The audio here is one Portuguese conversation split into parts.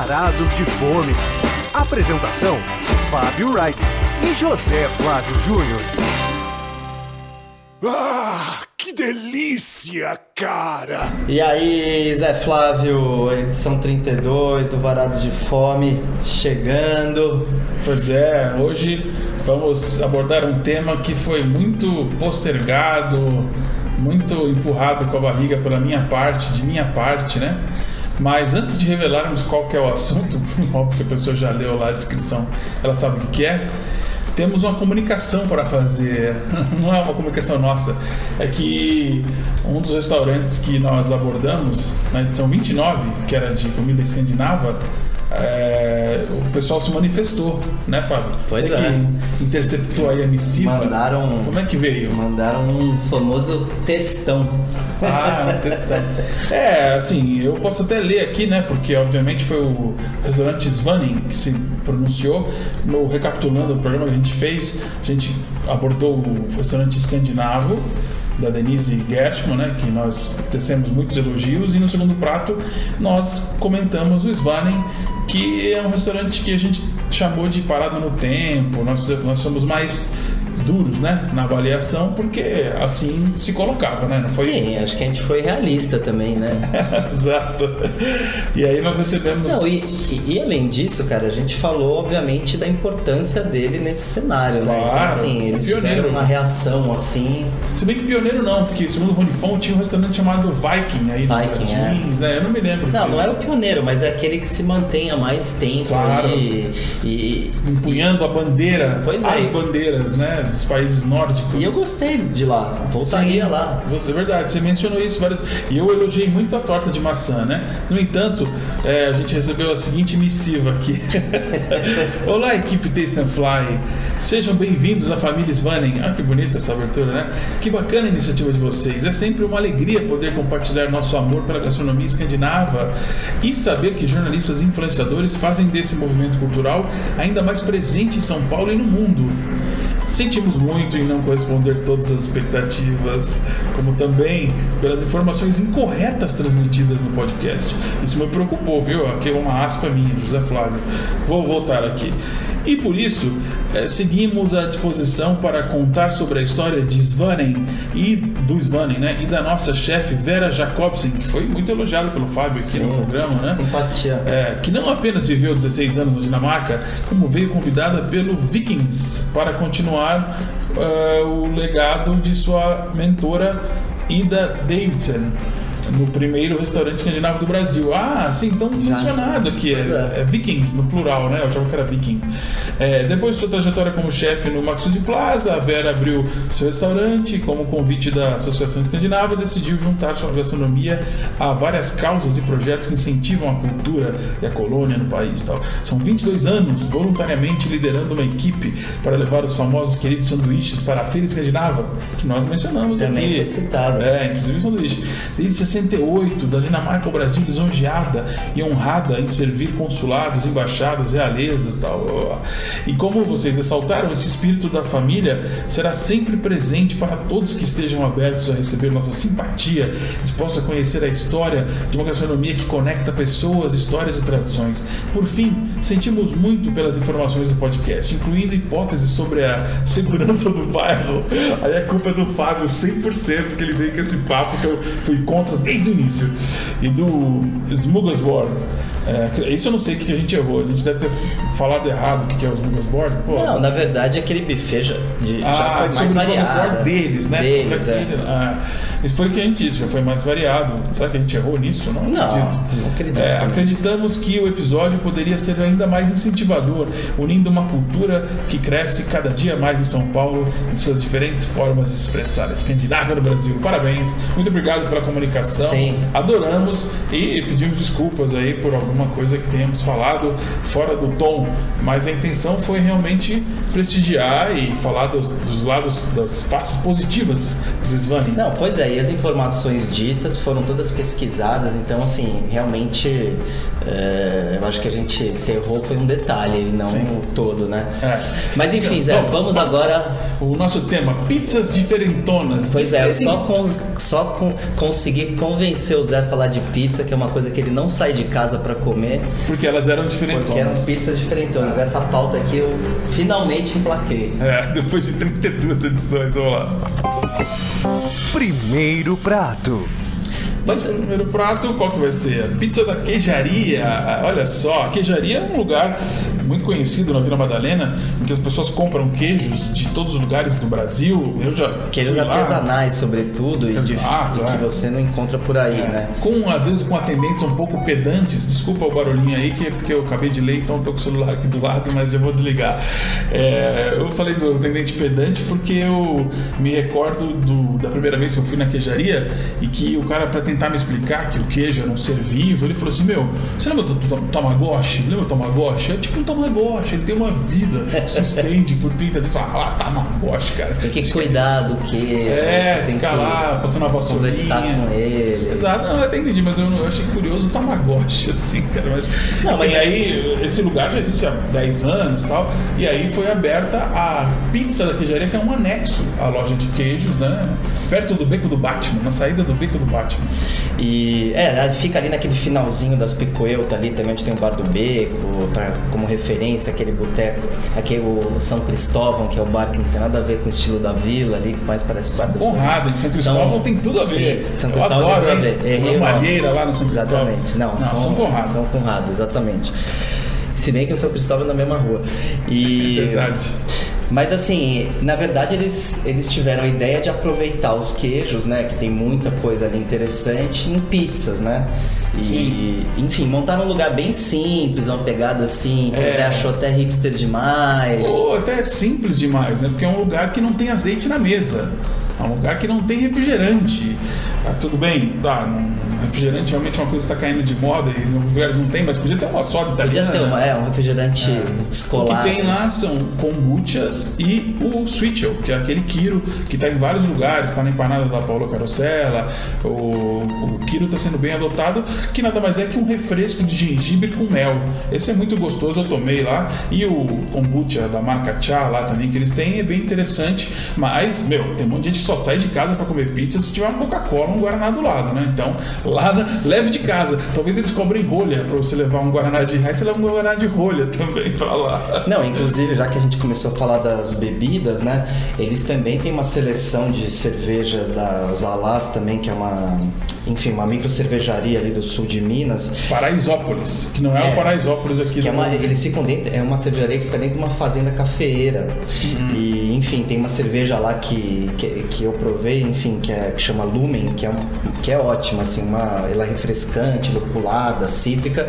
Varados de Fome. Apresentação: Fábio Wright e José Flávio Júnior. Ah, que delícia, cara! E aí, Zé Flávio, edição 32 do Varados de Fome chegando. Pois é, hoje vamos abordar um tema que foi muito postergado, muito empurrado com a barriga pela minha parte, de minha parte, né? Mas antes de revelarmos qual que é o assunto, óbvio que a pessoa já leu lá a descrição, ela sabe o que, é. Temos uma comunicação para fazer. Não é uma comunicação nossa. É que um dos restaurantes que nós abordamos na edição 29, que era de comida escandinava, é, o pessoal se manifestou, né, Fábio? Pois Você é. que interceptou aí a missiva. Mandaram. Como é que veio? Mandaram um famoso textão. Ah, um textão. É, assim, eu posso até ler aqui, né? Porque obviamente foi o restaurante Svanin que se pronunciou. No recapitulando o programa que a gente fez, a gente abordou o restaurante escandinavo da Denise Gertman, né, que nós tecemos muitos elogios, e no segundo prato nós comentamos o Svanen, que é um restaurante que a gente chamou de parado no tempo, nós, nós somos mais duros, né, na avaliação, porque assim se colocava, né, não foi? Sim, acho que a gente foi realista também, né? Exato. E aí nós recebemos... Não, e, e- e além disso, cara, a gente falou, obviamente, da importância dele nesse cenário, né? Então, Claro, assim, eles pioneiro. tiveram uma reação assim. Se bem que pioneiro não, porque segundo o Ronifon tinha um restaurante chamado Viking aí Viking, é. Jardins, né, eu não me lembro. Não, não é o pioneiro, mas é aquele que se mantém há mais tempo Claro. aí. E, empunhando a bandeira, Pois é. as bandeiras, né, dos países nórdicos. e eu gostei de lá, voltaria Sim, lá. Você, é verdade, você mencionou isso várias E eu elogiei muito a torta de maçã, né? No entanto, é, a gente recebeu a seguinte missiva aqui. Olá, equipe Taste and Fly. Sejam bem-vindos à família Svanen. Ah, que bonita essa abertura, né? Que bacana a iniciativa de vocês. É sempre uma alegria poder compartilhar nosso amor pela gastronomia escandinava e saber que jornalistas e influenciadores fazem desse movimento cultural ainda mais presente em São Paulo e no mundo. Sentimos muito em não corresponder todas as expectativas, como também pelas informações incorretas transmitidas no podcast. Isso me preocupou, viu? Aqui é uma aspa minha, José Flávio. Vou voltar aqui. E por isso, eh, seguimos à disposição para contar sobre a história de Svanen e do Svanen, né? E da nossa chefe Vera Jacobsen, que foi muito elogiada pelo Fábio aqui no programa, né? Simpatia. É, que não apenas viveu 16 anos na Dinamarca, como veio convidada pelo Vikings para continuar é, o legado de sua mentora Ida Davidson no primeiro restaurante escandinavo do Brasil. Ah, sim, então mencionado aqui, é, é. é Vikings no plural, né? Eu achava que era Viking. É, depois de sua trajetória como chefe no Maxud Plaza, a Vera abriu seu restaurante como convite da Associação Escandinava, decidiu juntar sua gastronomia a várias causas e projetos que incentivam a cultura e a colônia no país. Tal. São 22 anos voluntariamente liderando uma equipe para levar os famosos queridos sanduíches para a Feira Escandinava, que nós mencionamos Também aqui. foi citado. É, inclusive sanduíche. Desde 68, da Dinamarca ao Brasil, lisonjeada e honrada em servir consulados, embaixadas, realezas e tal. E como vocês ressaltaram, esse espírito da família será sempre presente para todos que estejam abertos a receber nossa simpatia, dispostos a conhecer a história de uma gastronomia que conecta pessoas, histórias e tradições. Por fim, sentimos muito pelas informações do podcast, incluindo hipóteses sobre a segurança do bairro. Aí a culpa é do Fábio 100%, que ele veio com esse papo que eu fui contra desde o início. E do Smugglesborg. É, isso eu não sei o que a gente errou. A gente deve ter falado errado o que é o Smugglesborg. Pô, Não, mas- na verdade aquele buffet já, de- já ah, foi mais variado. Deles, né? Deles, é. ah, isso foi o que a gente disse, já foi mais variado. Será que a gente errou nisso? Não, Não, acredito. não acredito. É, acreditamos que o episódio poderia ser ainda mais incentivador, unindo uma cultura que cresce cada dia mais em São Paulo em suas diferentes formas de expressar. Escandinávia no Brasil. Parabéns. Muito obrigado pela comunicação. Sim. Adoramos e pedimos desculpas aí por alguma coisa que tenhamos falado fora do tom, mas a intenção foi realmente prestigiar e falar dos, dos lados, das faces positivas do Svani. Não, pois é, e as informações ditas foram todas pesquisadas, então assim, realmente É, eu acho que a gente se errou foi um detalhe, não Sim. o todo, né? É. Mas enfim, Zé, Bom, vamos agora. O nosso tema, pizzas diferentonas. Pois é, Diferente- só, com, só com, conseguir convencer o Zé a falar de pizza, que é uma coisa que ele não sai de casa pra comer, Porque elas eram diferentonas. porque eram pizzas diferentonas. Essa pauta aqui eu finalmente emplaquei. É, depois de 32 edições, vamos lá. Primeiro prato. Mas o primeiro prato, qual que vai ser? Pizza da queijaria. Olha só, a queijaria é um lugar muito conhecido na Vila Madalena, em que as pessoas compram queijos de todos os lugares do Brasil. Eu já Queijos artesanais, sobretudo, e de, Exato, de que é. você não encontra por aí, né? Com, às vezes, com atendentes um pouco pedantes. Desculpa o barulhinho aí, que é porque eu acabei de ler, então tô com o celular aqui do lado, mas já vou desligar. É, eu falei do atendente pedante porque eu me recordo do- da primeira vez que eu fui na queijaria e que o cara, para tentar me explicar que o queijo era um ser vivo, ele falou assim: Meu, você lembra do, do Tamagotchi? Lembra do Tamagotchi? É tipo um Tamagotchi, ele tem uma vida, se estende por 30 dias. Ah, Tamagotchi, cara. Tem que cuidar do que. É, tem ficar que lá, passando uma vassourinha. conversar com ele. Exato, não, eu até entendi, mas eu, eu achei curioso o Tamagotchi, assim, cara. Mas, Não, mas- mas aí, esse lugar já existe há 10 anos e tal, e aí foi aberta a Pizza da Queijaria, que é um anexo à loja de queijos, né? Perto do Beco do Batman, na saída do Beco do Batman. E é, fica ali naquele finalzinho das Picoelta ali também, onde tem o Bar do Beco, pra, como referência, aquele boteco, aquele São Cristóvão, que é o bar que não tem nada a ver com o estilo da vila ali, que mais parece bar do Conrado, São Cristóvão tem tudo a ver. Sim, São Cristóvão adoro, tem tudo a ver. Errei nome. malheira lá no São Cristóvão. Exatamente. Não, Não, São Conrado. São Conrado, exatamente. Se bem que o São Cristóvão é na mesma rua. E... Verdade. Mas assim, na verdade eles, eles tiveram a ideia de aproveitar os queijos, né? Que tem muita coisa ali interessante em pizzas, né? E, Sim. enfim, montaram um lugar bem simples, uma pegada assim, que É. você achou até hipster demais. Ou até simples demais, né? Porque é um lugar que não tem azeite na mesa. É um lugar que não tem refrigerante. Ah, tudo bem, tá. não- refrigerante realmente é uma coisa que está caindo de moda e alguns lugares não tem, mas podia ter uma soda Podia italiana. ter uma, é, um refrigerante O que tem lá são kombuchas e o switchel, que é aquele Kiro que está em vários lugares, está na empanada da Paula Carosella. O, o Kiro está sendo bem adotado, que nada mais é que um refresco de gengibre com mel. Esse é muito gostoso, eu tomei lá. E o kombucha da marca Cha lá também que eles têm é bem interessante. Mas, meu, tem um monte de gente que só sai de casa para comer pizza se tiver uma Coca-Cola, um Guaraná do lado, né? Então, lá, na- leve de casa. Talvez eles cobrem rolha para você levar um Guaraná de raiz, você leva um Guaraná de rolha também para lá. Não, inclusive, já que a gente começou a falar das bebidas, né? Eles também têm uma seleção de cervejas da Zalaz também, que é uma, enfim, uma micro cervejaria ali do sul de Minas. Paraisópolis, que não é, É. o Paraisópolis aqui Que é uma, eles ficam dentro, é uma cervejaria que fica dentro de uma fazenda cafeeira. E, enfim, tem uma cerveja lá que, que, que eu provei, enfim, que, é, que chama Lumen, que é, que é ótima, assim, uma, ela é refrescante, lupulada, cítrica,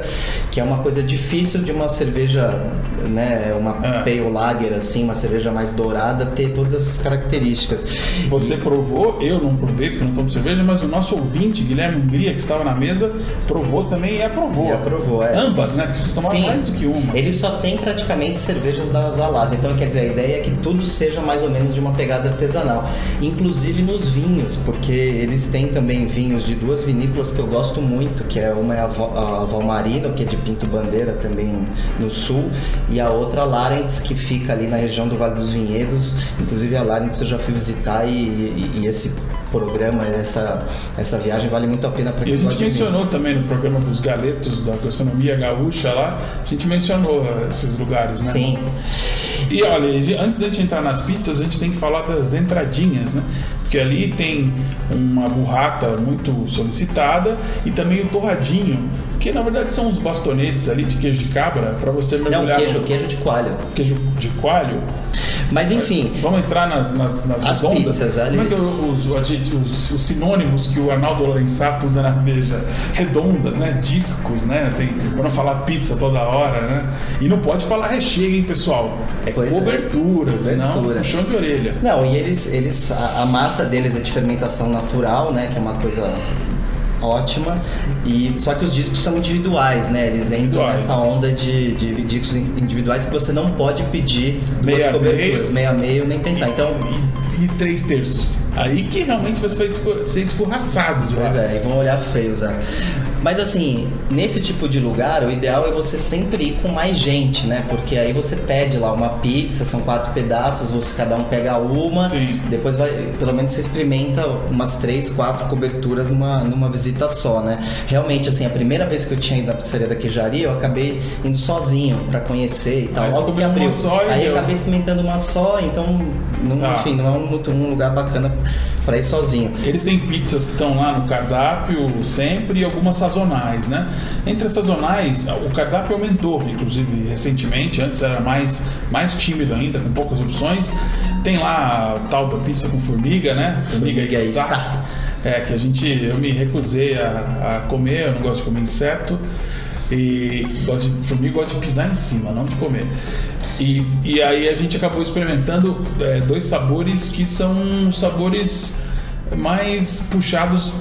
que é uma coisa difícil de uma cerveja, né, uma É. pale lager, assim, uma cerveja mais dourada, ter todas essas características. Você provou, eu não provei porque não tomo cerveja, mas o nosso ouvinte, Guilherme Hungria, que estava na mesa, provou também e aprovou. E aprovou, é. Ambas, né? Porque vocês tomaram Sim. mais do que uma. Ele só tem praticamente cervejas da Zalaz. Então, quer dizer, a ideia é que tudo seja mais ou menos de uma pegada artesanal. Inclusive nos vinhos, porque eles têm também vinhos de duas vinícolas que eu gosto muito, que é uma é a a Valmarino, que é de Pinto Bandeira, também no sul, e a outra a Larentes, que fica ali na região do Vale dos Vinhedos. Inclusive a Larentes eu já fui visitar e, e- e esse programa, essa, essa viagem vale muito a pena para E quem a gente mencionou também no programa dos galetos da gastronomia gaúcha lá, a gente mencionou eh, esses lugares, né? Sim. E olha, e antes da gente entrar nas pizzas, a gente tem que falar das entradinhas, né? Porque ali tem uma burrata muito solicitada e também o torradinho, que na verdade são os bastonetes ali de queijo de cabra para você Não, mergulhar queijo, no queijo de coalho. queijo de coalho. Mas enfim, Vamos entrar nas, nas, nas As redondas? pizzas ali. Como é que os, os, os- os sinônimos que o Arnaldo Lorenzato usa na Veja? Redondas, né? Discos, né? Tem, pra não falar pizza toda hora, né? E não pode falar recheio, hein, pessoal? É Pois é. cobertura, senão Cobertura. puxão de orelha. Não, e eles, eles a, a massa deles é de fermentação natural, né? Que é uma coisa ótima. E só que os discos são individuais, né? Eles entram nessa onda de, de discos individuais que você não pode pedir duas Meia coberturas, meia meio nem pensar. Então, E, e três terços. Aí que realmente você vai ser escorraçado de lá. pois é, e vão olhar feio, Zé. Mas assim, nesse tipo de lugar, o ideal é você sempre ir com mais gente, né? Porque aí você pede lá uma pizza, são quatro pedaços, você cada um pega uma, Sim. depois vai, pelo menos você experimenta umas três, quatro coberturas numa, numa visita só, né? Realmente, assim, a primeira vez que eu tinha ido na pizzaria da Queijaria, eu acabei indo sozinho pra conhecer e tal. Você Logo que abriu. só aí eu acabei experimentando uma só, então, não, Tá. enfim, não é um, um lugar bacana pra ir sozinho. Eles têm pizzas que estão lá no cardápio sempre e algumas sazonais, né? Entre as sazonais, o cardápio aumentou, inclusive recentemente. Antes era mais, mais tímido ainda, com poucas opções. Tem lá a tal da pizza com formiga, né? Formiga içá. É, que a gente, eu me recusei a, a comer, eu não gosto de comer inseto. E gosto de, formiga gosto de pisar em cima, não de comer. E, e aí a gente acabou experimentando é, dois sabores que são sabores mais puxados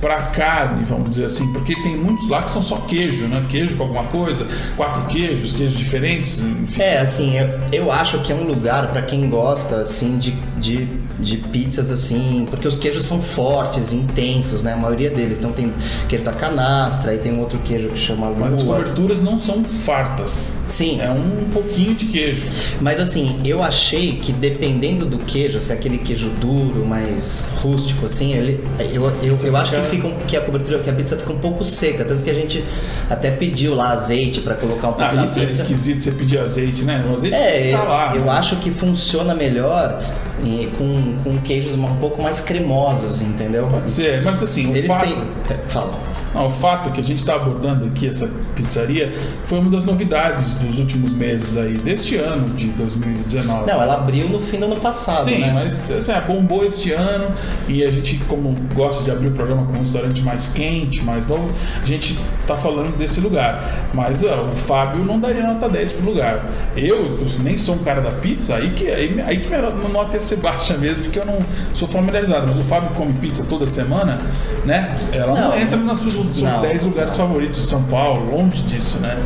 para carne, vamos dizer assim, porque tem muitos lá que são só queijo, né? Queijo com alguma coisa, quatro queijos, queijos diferentes, enfim. É, assim, eu, eu acho que é um lugar pra quem gosta, assim, de, de, de pizzas, assim, porque os queijos são fortes, intensos, né? A maioria deles. Então tem queijo da canastra, aí tem um outro queijo que chama Mas as lua. coberturas não são fartas. Sim, É um pouquinho de queijo. mas assim, eu achei que dependendo do queijo, se é aquele queijo duro, mais rústico, assim, ele, eu, eu, eu acho que, fica, que a cobertura, que a pizza fica um pouco seca, tanto que a gente até pediu lá azeite pra colocar um pouco Ah, na isso é pizza. esquisito você pedir azeite, né? O azeite É, tá lá. eu mas- acho que funciona melhor eh, com, com queijos um pouco mais cremosos, entendeu? Pode ser, mas assim, o Eles fato... têm. é, Fala. Não, o fato que a gente está abordando aqui essa pizzaria foi uma das novidades dos últimos meses aí, deste ano de 2019. Não, ela abriu no fim do ano passado, Sim, né? mas assim, é, bombou este ano e a gente, como gosta de abrir o programa com um restaurante mais quente, mais novo, a gente tá falando desse lugar. Mas ó, o Fábio não daria nota 10 pro lugar. Eu, eu nem sou um cara da pizza, aí que, aí, aí que minha nota ia ser baixa mesmo, porque eu não sou familiarizado. Mas o Fábio come pizza toda semana, né? Ela não, Não. entra nos seus Não. 10 lugares favoritos de São Paulo, longe disso, né?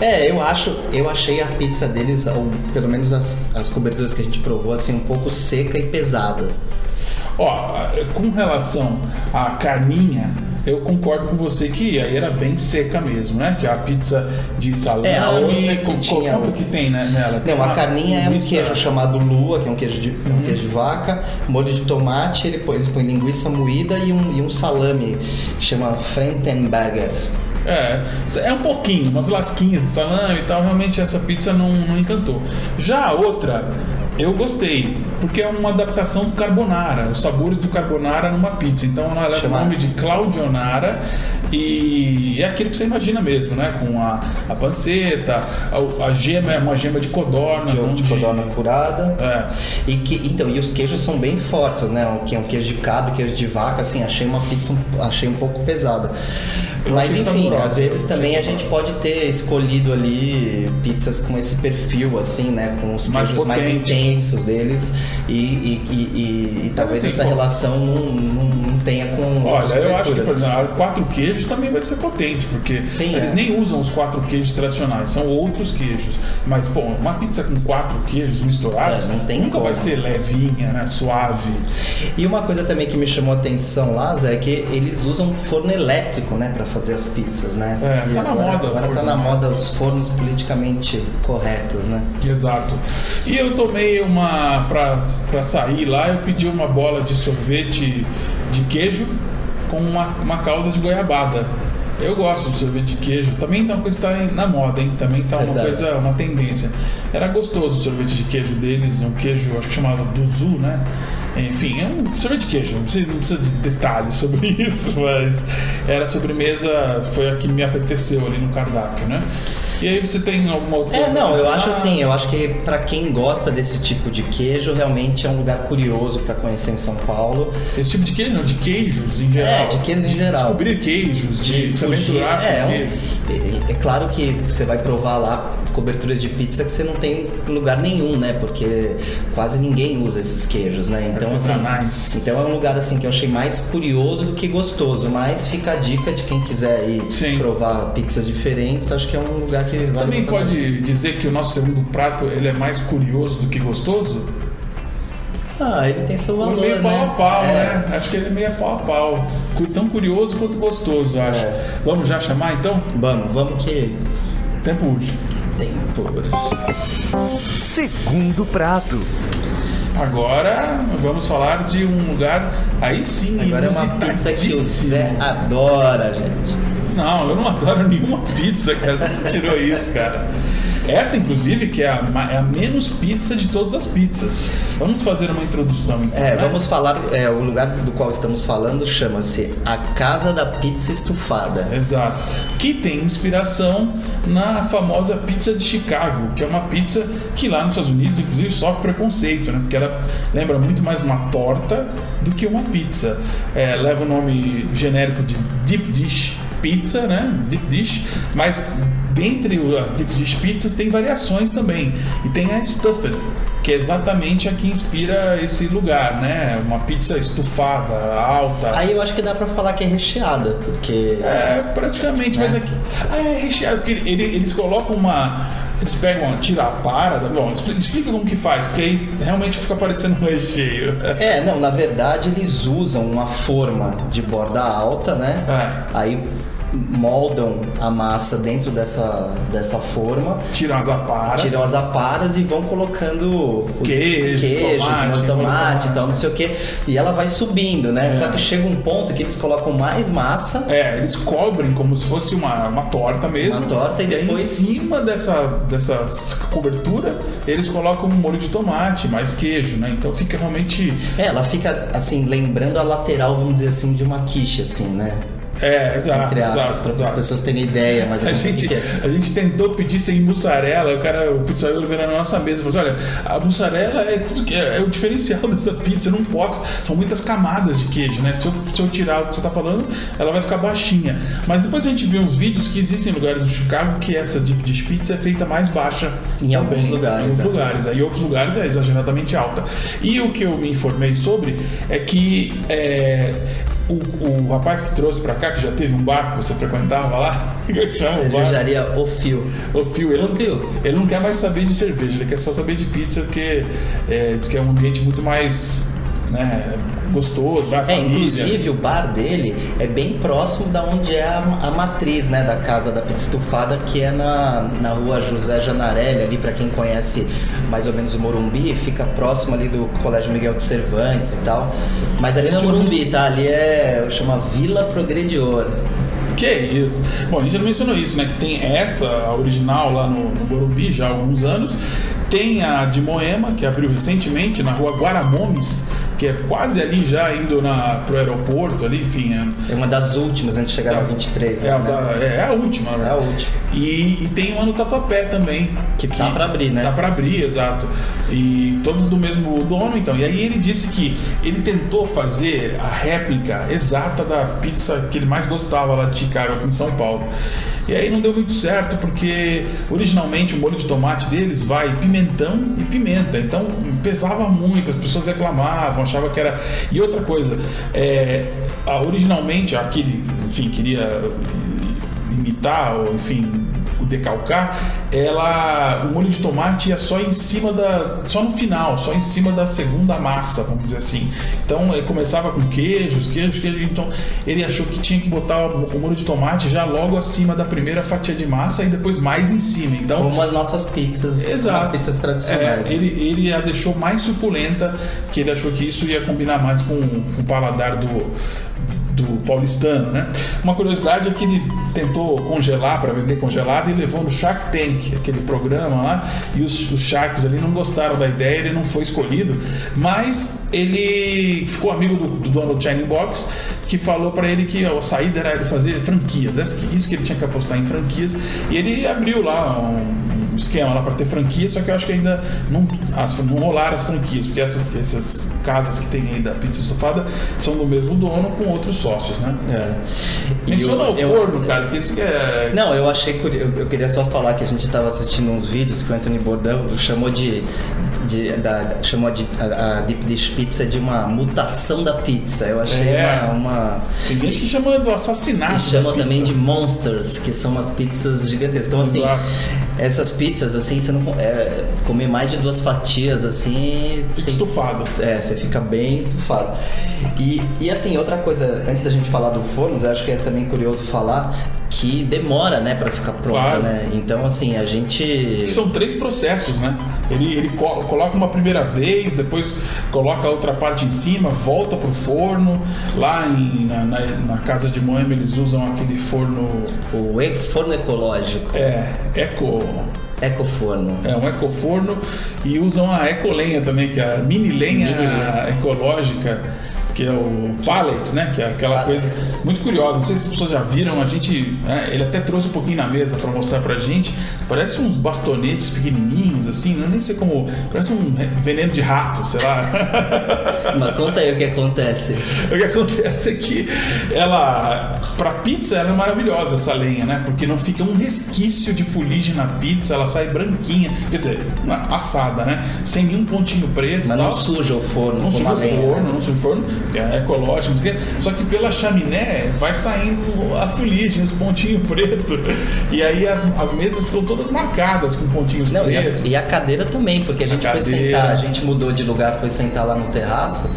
É, eu acho, eu achei a pizza deles, ou pelo menos as, as coberturas que a gente provou, assim, um pouco seca e pesada. Ó, com relação à carninha, eu concordo com você que aí era bem seca mesmo, né? Que a pizza de salame, É, a outra que tinha quanto o- que tem né, nela? Tem Não, a uma carninha é um queijo chamado lua, que é um queijo de, Uhum. um queijo de vaca, molho de tomate, ele põe, põem linguiça moída e um, e um salame que chama Frentenberger. É, é um pouquinho, umas lasquinhas de salame e tal. Realmente essa pizza não, não encantou. Já a outra, eu gostei, porque é uma adaptação do carbonara, os sabores do carbonara numa pizza. Então ela leva Chama- o nome de Claudionara e é aquilo que você imagina mesmo, né? Com a, a panceta, a, a gema é uma gema de codorna, de, não de codorna curada. É. E que, então, e os queijos são bem fortes, né? Que é um queijo de cabra, queijo de vaca, assim, achei uma pizza, um- achei um pouco pesada. Eu Mas achei enfim, saborosa, às vezes também a achei gente pode ter escolhido ali pizzas com esse perfil, assim, né? Com os Mais queijos mais intensos deles e, e, e, e- talvez assim, essa relação não, não, não tenha com Olha, eu acho que por exemplo, a quatro queijos também vai ser potente, porque Sim, eles é. nem usam os quatro queijos tradicionais, são outros queijos. Mas, pô, uma pizza com quatro queijos misturados É, não tem nunca como. vai ser levinha, né? Suave. E uma coisa também que me chamou a atenção lá, Zé, é que eles usam forno elétrico, né, para fazer as pizzas, né? É, E tá na agora, moda o Agora tá na moda os fornos politicamente corretos, né? Exato. E eu tomei uma. Pra, pra sair lá, eu pedi uma bola de sorvete de queijo com uma, uma calda de goiabada. Eu gosto de sorvete de queijo. Também é uma coisa que tá na moda, hein? Também tá uma coisa, uma tendência. Era gostoso o sorvete de queijo deles, um queijo, acho que chamado Duzu, né? Enfim, é um sorvete de queijo, não precisa, não precisa de detalhes sobre isso, mas era a sobremesa, foi a que me apeteceu ali no cardápio, né? E aí você tem alguma outra É, coisa pra não, eu acho assim, eu acho que pra quem gosta desse tipo de queijo, realmente é um lugar curioso pra conhecer em São Paulo. Esse tipo de queijo, não, de queijos em geral. É, de queijos em geral. Descobrir queijos, de, se fugir. aventurar é, com um- queijos. é, é claro que você vai provar lá coberturas de pizza que você não tem em lugar nenhum, né? Porque quase ninguém usa esses queijos, né? Então, assim, Artesanais. então é um lugar assim que eu achei mais curioso do que gostoso, mas fica a dica de quem quiser ir Sim. provar pizzas diferentes, acho que é um lugar que vale Também pode dizer que o nosso segundo prato ele é mais curioso do que gostoso? Ah, ele tem seu valor, meio pau né? a pau, É. né? Acho que ele é meio pau a pau. Tão curioso quanto gostoso, acho. É. Vamos já chamar então? Vamos, vamos que Tempo urge. Segundo prato. Agora vamos falar de um lugar aí sim, Agora é uma pizza que o Zé adora, gente. Não, eu não adoro nenhuma pizza, cara. Você tirou isso, cara. Essa, inclusive, que é a, é a menos pizza de todas as pizzas. Vamos fazer uma introdução, então. É, né? vamos falar. É, o lugar do qual estamos falando chama-se A Casa da Pizza Estufada. Exato. Que tem inspiração na famosa pizza de Chicago, que é uma pizza que lá nos Estados Unidos, inclusive, sofre preconceito, né? Porque ela lembra muito mais uma torta do que uma pizza. É, leva o nome genérico de Deep Dish Pizza, né? Deep Dish, mas dentre as Deep Dish Pizzas tem variações também. E tem a Stuffed, que é exatamente a que inspira esse lugar, né? Uma pizza estufada, alta. Aí eu acho que dá pra falar que é recheada, porque. É, praticamente, mas aqui. Ah, é recheado, porque ele- ele- eles colocam uma. Eles pegam, tiram a para. Bom, expli- explica como que faz, porque aí realmente fica parecendo um recheio. É, não, na verdade eles usam uma forma de borda alta, né? É. Aí moldam a massa dentro dessa, dessa forma, Tiram as aparas. tiram as aparas e vão colocando os Queijo, queijos, tomate, molho de tomate tomate. e tal, não sei o que. E ela vai subindo, né? É. Só que chega um ponto que eles colocam mais massa. É, eles cobrem como se fosse uma, uma torta mesmo. Uma torta e aí depois- em cima dessa, dessa cobertura, eles colocam um molho de tomate, mais queijo, né? Então fica realmente. É, ela fica assim, lembrando a lateral, vamos dizer assim, de uma quiche, assim, né? É, exato. Entre aspas, para as pessoas terem ideia, mas A gente, que é. a gente tentou pedir sem mussarela, o cara, o pizzaiolo veio na nossa mesa e falou assim, olha, a mussarela é tudo que é, é o diferencial dessa pizza, eu não posso, são muitas camadas de queijo, né? Se eu, se eu tirar o que você tá falando, ela vai ficar baixinha. Mas depois a gente vê uns vídeos que existem lugares no Chicago que essa deep dish pizza é feita mais baixa. Em alguns lugares, Em alguns né? lugares. Aí outros lugares é exageradamente alta. E o que eu me informei sobre é que é, o, o rapaz que trouxe pra cá, que já teve um bar que você frequentava lá, que chama. Cervejaria O Fio. O Fio, ele, Fio. ele não quer mais saber de cerveja, ele quer só saber de pizza, porque é, diz que é um ambiente muito mais né, gostoso, vai É, família. inclusive o bar dele é bem próximo da onde é a, a matriz, né, da casa da pizza estufada, que é na, na rua José Janarelli, ali para quem conhece mais ou menos o Morumbi, fica próximo ali do Colégio Miguel de Cervantes e tal. Mas ali não é Morumbi, tá? Ali é chama Vila Progredior. Que é isso? Bom, a gente já mencionou isso, né? Que tem essa, a original lá no, no Morumbi já há alguns anos. Tem a de Moema, que abriu recentemente na rua Guaramomes, que é quase ali já indo na, pro aeroporto ali, enfim. É, É uma das últimas antes de chegar na é, 23, é, a né? da- é a última, né? É a última. E, e tem uma no Tatuapé também. Que tá pra abrir, né? Tá pra abrir, exato. E todos do mesmo dono, então. E aí ele disse que ele tentou fazer a réplica exata da pizza que ele mais gostava lá de Chicago, aqui em São Paulo. E aí não deu muito certo, porque originalmente o molho de tomate deles vai pimentão e pimenta. Então pesava muito, as pessoas reclamavam, achavam que era. E outra coisa, é, originalmente aquele, enfim, queria imitar, ou enfim, o decalcar, ela. O molho de tomate ia só em cima da. só no final, só em cima da segunda massa, vamos dizer assim. Então ele começava com queijos, queijos, queijos. Então ele achou que tinha que botar o o molho de tomate já logo acima da primeira fatia de massa e depois mais em cima. Então. Como as nossas pizzas, Exato. as pizzas tradicionais. É, né? ele, ele a deixou mais suculenta, que ele achou que isso ia combinar mais com, com o paladar do, do paulistano, né? Uma curiosidade é que ele tentou congelar para vender congelado e levou no Shark Tank, aquele programa lá, e os, os Sharks ali não gostaram da ideia, ele não foi escolhido, mas ele ficou amigo do, do dono do Box, que falou para ele que a saída era ele fazer franquias, que- isso que ele tinha que apostar em franquias, e ele abriu lá um esquema lá para ter franquia, só que eu acho que ainda não, as, não rolaram as franquias, porque essas, essas casas que tem aí da pizza estufada são do mesmo dono com outros sócios, né? É. Menciona eu- o eu- forno, cara, que que é. Não, eu achei curioso. Eu queria só falar que a gente estava assistindo uns vídeos que o Anthony Bourdain chamou de. de da, da- chamou de, a, a Deep Dish Pizza de uma mutação da pizza. Eu achei É. uma, uma. Tem gente que chama do assassinato. E chamam da também de Monsters, que são umas pizzas gigantescas. Então, assim, Exato. Essas pizzas, assim, você não é, comer mais de duas fatias, assim. Fica tem- estufado. É, você fica bem estufado. E, e assim, outra coisa, antes da gente falar do forno, eu acho que é também curioso falar que demora, né, pra ficar pronta, Claro. né? Então, assim, a gente. São três processos, né? Ele, ele co- coloca uma primeira vez, depois coloca a outra parte em cima, volta pro forno. Lá em- na, na- na casa de Moema eles usam aquele forno O e- forno ecológico, é, eco. ecoforno. É um ecoforno e usam a ecolenha também, que é a mini lenha Mini lenha. ecológica, que é o pallets, né? Que é aquela Pallet. coisa muito curiosa. Não sei se as pessoas já viram, a gente. né, ele até trouxe um pouquinho na mesa para mostrar pra gente. Parece uns bastonetes pequenininhos, assim, eu nem sei como. Parece um veneno de rato, sei lá. Mas conta aí o que acontece. O que acontece é que ela, pra pizza, ela é maravilhosa essa lenha, né? Porque não fica um resquício de fuligem na pizza, ela sai branquinha, quer dizer, assada, né? Sem nenhum pontinho preto. Mas tal. não suja o forno Não suja o lenha. forno, não suja o forno, é ecológico, não sei o quê. Só que pela chaminé vai saindo a fuligem, os pontinhos pretos. E aí as, as mesas ficam todas marcadas com pontinhos Não, e, as- pretos. e a cadeira também, porque a gente foi cadeira. sentar, a gente mudou de lugar, foi sentar lá no terraço.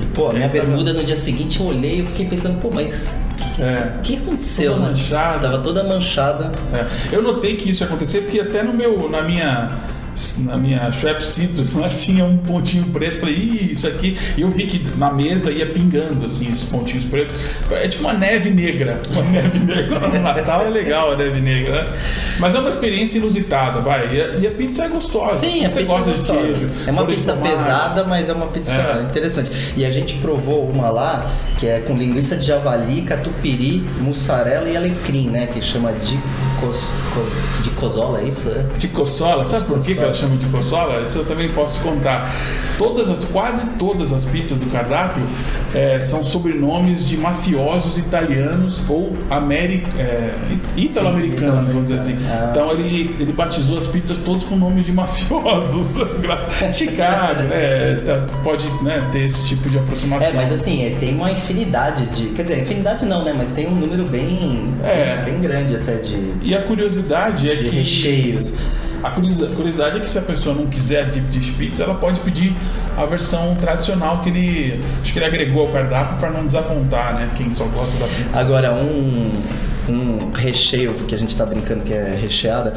E, pô, a minha É, bermuda no dia seguinte eu olhei e fiquei pensando, pô, mas o É. que aconteceu? Toda né? manchada. Tava toda manchada. É, Eu notei que isso ia acontecer porque até no meu, na minha na minha Schweppes Citrus lá tinha um pontinho preto. Falei, Ih, isso aqui. E eu vi que na mesa ia pingando assim esses pontinhos pretos. É tipo uma neve negra. Uma neve negra no Natal é legal a neve negra, né? Mas é uma experiência inusitada, vai. E a, e a pizza é gostosa. Sim, a você pizza gosta é de gostosa. queijo. É uma de pizza pesada, mas é uma pizza É. interessante. E a gente provou uma lá que é com linguiça de javali, catupiry, mussarela e alecrim, né? Que chama de, cos, cos- de cozola, é isso? É? De cossola, sabe por que, que ela chama de cossola? Isso eu também posso contar. Todas as, quase todas as pizzas do cardápio eh, são sobrenomes de mafiosos italianos ou ameri, é, italo-americanos, vamos dizer assim. Ah. Então ele, ele batizou as pizzas todas com nomes de mafiosos. Chicago, né? tá- Pode né, ter esse tipo de aproximação. É, mas assim, é, tem uma infinidade de. Quer dizer, infinidade não, né? Mas tem um número bem, É. bem grande até de, E a curiosidade é de que recheios. A curiosi- curiosidade é que se a pessoa não quiser tipo de pizza, ela pode pedir a versão tradicional que ele acho que ele agregou ao cardápio para não desapontar, né? Quem só gosta da pizza. Agora, um, um recheio que a gente tá brincando que é recheada,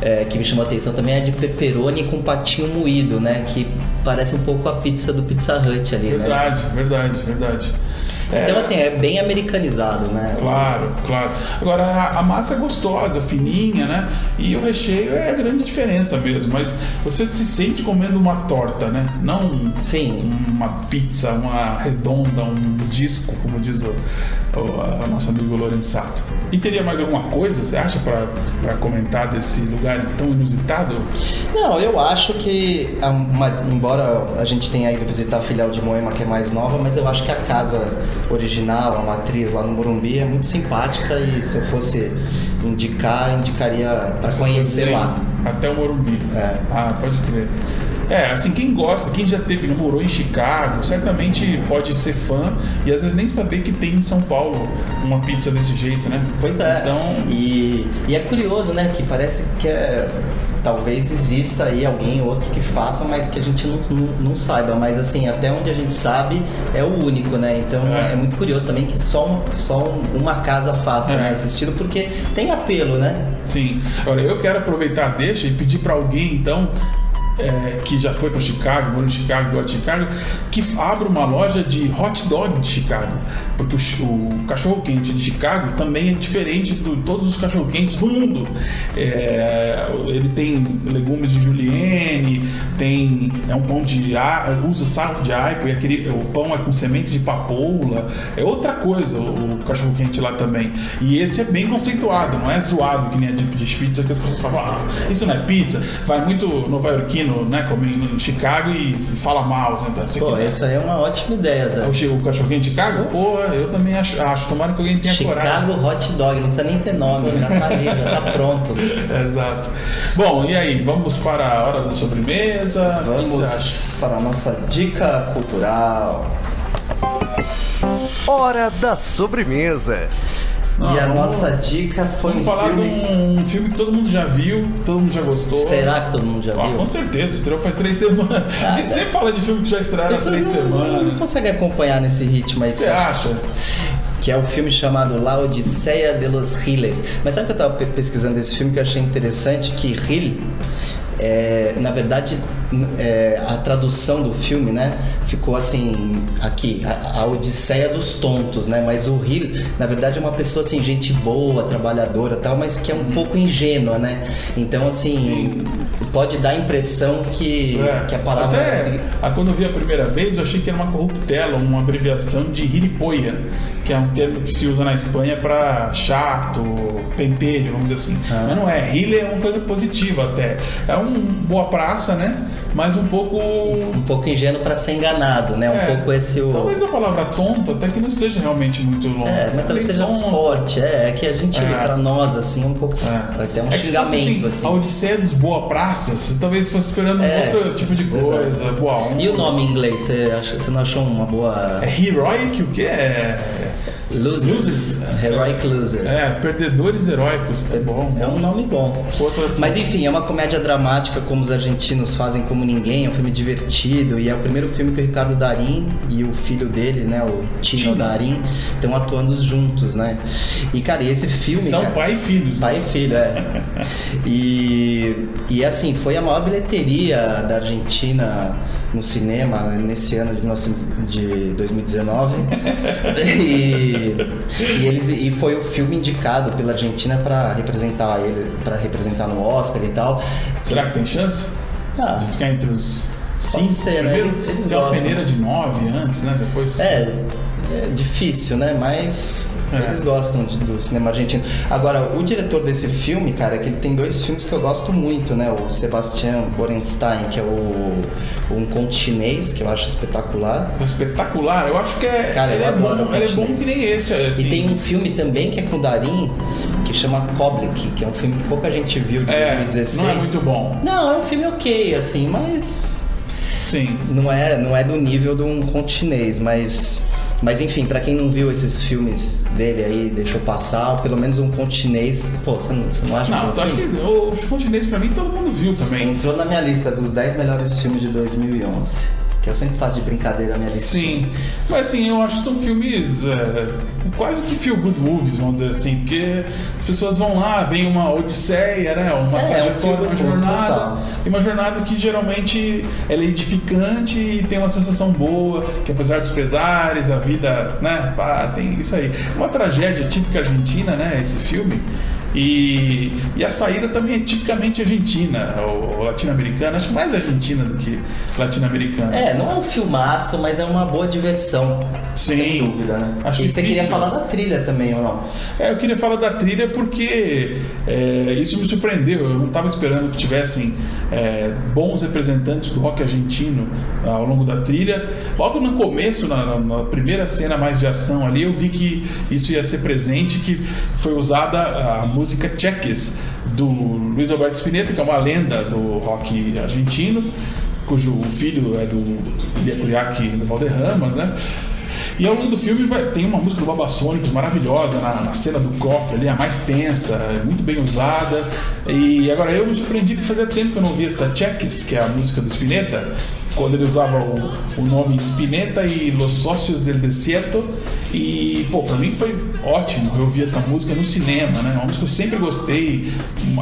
é, que me chamou a atenção também é de pepperoni com patinho moído, né? Que parece um pouco a pizza do Pizza Hut ali, né? Verdade, verdade, verdade. É, Então, assim, é bem americanizado, né? Claro, claro. Agora a, a massa é gostosa, fininha, né? E o recheio é a grande diferença mesmo. Mas você se sente comendo uma torta, né? Não Sim. uma pizza, uma redonda, um disco, como diz o, o- a- nosso amigo Lorenzato. E teria mais alguma coisa, você acha, para comentar desse lugar tão inusitado? Não, eu acho que, uma- embora a gente tenha ido visitar a filial de Moema, que é mais nova, mas eu acho que a casa original, a matriz lá no Morumbi, é muito simpática e se eu fosse indicar, indicaria para conhecer lá. Até o Morumbi. É. Ah, pode crer. É, assim, quem gosta, quem já teve, morou em Chicago, certamente pode ser fã e às vezes nem saber que tem em São Paulo uma pizza desse jeito, né? Pois é. Então, E, e é curioso, né? Que parece que é. Talvez exista aí alguém ou outro que faça, mas que a gente não, não, não saiba. Mas assim, até onde a gente sabe, é o único, né? Então É. é, muito curioso também que só, um- só um- uma casa faça É. né, esse estilo, porque tem apelo, né? Sim. Agora, eu quero aproveitar deixa e pedir para alguém, então, é, que já foi para Chicago, morou em Chicago, gosta de Chicago, que abra uma loja de hot dog de Chicago. Porque o, o cachorro-quente de Chicago também é diferente de todos os cachorro-quentes do mundo. É, ele tem legumes de julienne, tem é um pão de a- usa saco de aipo e aquele o pão é com semente de papoula. É outra coisa o, o cachorro-quente lá também. E esse é bem conceituado, não é zoado que nem a tipo de pizza que as pessoas falam, ah, isso não é pizza. Vai muito nova-iorquino, né, comer em Chicago e fala mal, assim, tá? Aqui Pô, é- essa é uma ótima ideia, Zé. o, chi- o cachorro-quente de Chicago? Pô, eu também acho, acho. Tomara que alguém tenha Chicago coragem. Hot Dog, não precisa nem ter nome, já tá ali, já tá pronto. Exato. Bom, e aí? Vamos para a hora da sobremesa? Vamos para a nossa dica cultural. Hora da sobremesa. Não, e a vamos- nossa dica foi Vamos um falar filme... de um filme que todo mundo já viu, todo mundo já gostou. Será que todo mundo já Ah, viu? com certeza, estreou faz três semanas. Ah, a gente é. sempre fala de filme que já estrearam há três não, não semanas. conseguem acompanhar nesse ritmo aí Você acha? que é o filme chamado La Odisseia de los Riles. Mas sabe que eu estava pesquisando esse filme que eu achei interessante? Que Ril, é, na verdade, é, a tradução do filme, né, ficou assim aqui, a, a Odisseia dos tontos, né? Mas o Ril, na verdade, é uma pessoa assim, gente boa, trabalhadora, tal, mas que é um pouco ingênua, né? Então, assim, pode dar a impressão que, É. que a palavra é Até assim, ah, quando eu vi a primeira vez, eu achei que era uma corruptela, uma abreviação de hiripoia, que é um termo que se usa na Espanha para chato, pentelho, vamos dizer assim. Ah. Mas não é, hile é uma coisa positiva até. É um boa praça, né? Mas um pouco um pouco ingênuo para ser enganado, né? Um É, pouco esse o Talvez a palavra tonto até que não esteja realmente muito longe. É, mas talvez Bem seja tonto. forte, é, é que a gente, É. pra nós, assim, um pouco. É. Até um É xingamento, assim, assim. a Odisseia dos Boa Praças, talvez fosse esperando É. um outro tipo de coisa, boa onda. E o nome em inglês, você, acha, você não achou uma boa. É Heroic, o que é? Losers. Losers. Heroic Losers. É, perdedores heróicos, tá bom. É um nome bom. Mas enfim, é uma comédia dramática como os argentinos fazem como ninguém, é um filme divertido e é o primeiro filme que o Ricardo Darim e o filho dele, né, o Tino, Tino. Darim, estão atuando juntos, né? E cara, esse filme, São cara, pai e filhos. Pai e filho, é. E, e assim, foi a maior bilheteria da Argentina no cinema nesse ano de, 1900 de 2019. e, e, eles, e foi o filme indicado pela Argentina para representar ele, para representar no Oscar e tal. Será que tem chance Ah, de ficar entre os cinco? ser, né? Primeiro, Eles- eles tem uma gostam. peneira de nove antes, né? Depois. é, é difícil, né? Mas É. eles gostam de- do cinema argentino. Agora, o diretor desse filme, cara, que ele tem dois filmes que eu gosto muito, né? O Sebastian Borenstein, que é o Um Conto Chinês, que eu acho espetacular. É Espetacular, eu acho que é. Cara, ele, é bom, ele é bom que nem esse. Assim. E tem um filme também que é com o Darim, que chama Koblik, que é um filme que pouca gente viu de É, 2016. não é muito bom. Não, é um filme ok, assim, mas Sim. não é, não é do nível de um conto chinês, mas. Mas enfim, pra quem não viu esses filmes dele aí, deixou passar, pelo menos um conto chinês, pô, você não, você não acha Não, que eu é um acho que o Chinês pra mim todo mundo viu também. Entrou na minha lista dos 10 melhores filmes de 2011, que eu sempre faço de brincadeira a minha lista. Sim, mas assim, eu acho que são filmes é, quase que feel good movies, vamos dizer assim, porque as pessoas vão lá, vem uma odisseia, né? Uma É, é um trajetória, feel uma jornada. total. E uma jornada que geralmente é edificante e tem uma sensação boa, que apesar dos pesares, a vida, né? Pá, tem isso aí. Uma tragédia típica argentina, né? Esse filme. E, e a saída também é tipicamente argentina, ou, ou latino-americana, acho mais argentina do que latino-americana. É, não é um filmaço, mas é uma boa diversão. Sim. Sem dúvida, né? Acho e você difícil. queria falar da trilha também, ou não? É, eu queria falar da trilha porque é, isso me surpreendeu. Eu não estava esperando que tivessem é, bons representantes do rock argentino ao longo da trilha. Logo no começo, na, na- na primeira cena mais de ação ali, eu vi que isso ia ser presente, que foi usada a música Cheques do Luiz Alberto Spinetta, que é uma lenda do rock argentino, cujo filho é do Ilia Kuriaki do Valderramas, né? E ao longo do filme vai- tem uma música do Babasônicos maravilhosa na, na cena do cofre ali, a mais tensa, muito bem usada. E agora eu me surpreendi que fazia tempo que eu não via essa Cheques, que é a música do Spinetta, quando ele usava o, o nome Spinetta e Los Sócios del Desierto. E, pô, pra mim foi ótimo eu ouvir essa música no cinema, né? Uma música que eu sempre gostei.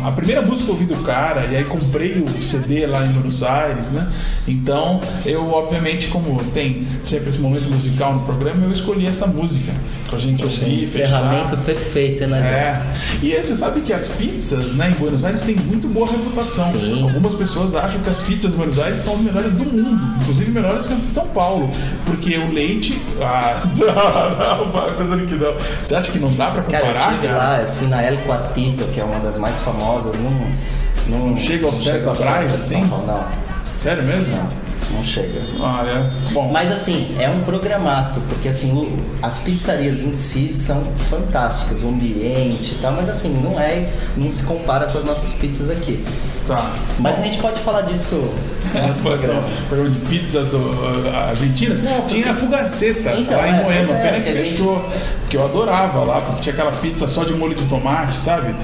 A primeira música que eu ouvi do cara, e aí comprei o CD lá em Buenos Aires, né? Então, eu, obviamente, como tem sempre esse momento musical no programa, eu escolhi essa música pra gente ouvir, Encerramento fechar. perfeito, né? É. E aí você sabe que as pizzas, né, em Buenos Aires têm muito boa reputação. Sim. Algumas pessoas acham que as pizzas em Buenos Aires são as melhores do mundo, inclusive melhores que as de São Paulo, porque o leite, ah, não, não, coisa que não. Você acha que não dá pra Cara, eu comparar, tive cara? lá, eu fui na El Quartito, que é uma das mais famosas, não... Não, Não chega aos pés da aos praia, assim? Paulo, Não, Sério mesmo? não. Não chega. Olha, bom. Mas assim, é um programaço, porque assim, o- as pizzarias em si são fantásticas, o ambiente e tal, mas assim, não é, não se compara com as nossas pizzas aqui. Tá. Mas a gente pode falar disso programa. de pizza do uh, Argentinas. Não, porque- Tinha a Fugaceta Então, lá em é, Moema, é, pena que que gente- fechou. Porque eu adorava lá, porque tinha aquela pizza só de molho de tomate, sabe?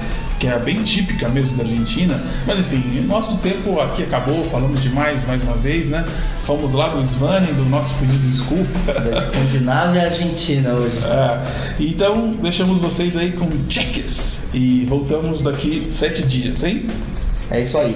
Que é bem típica mesmo da Argentina. Mas enfim, nosso tempo aqui acabou, falamos demais mais uma vez, né? Fomos lá do Svanen, do nosso pedido de desculpa. Da Escandinávia e Argentina hoje. É, então, deixamos vocês aí com cheques. E voltamos daqui sete dias, hein? É isso aí.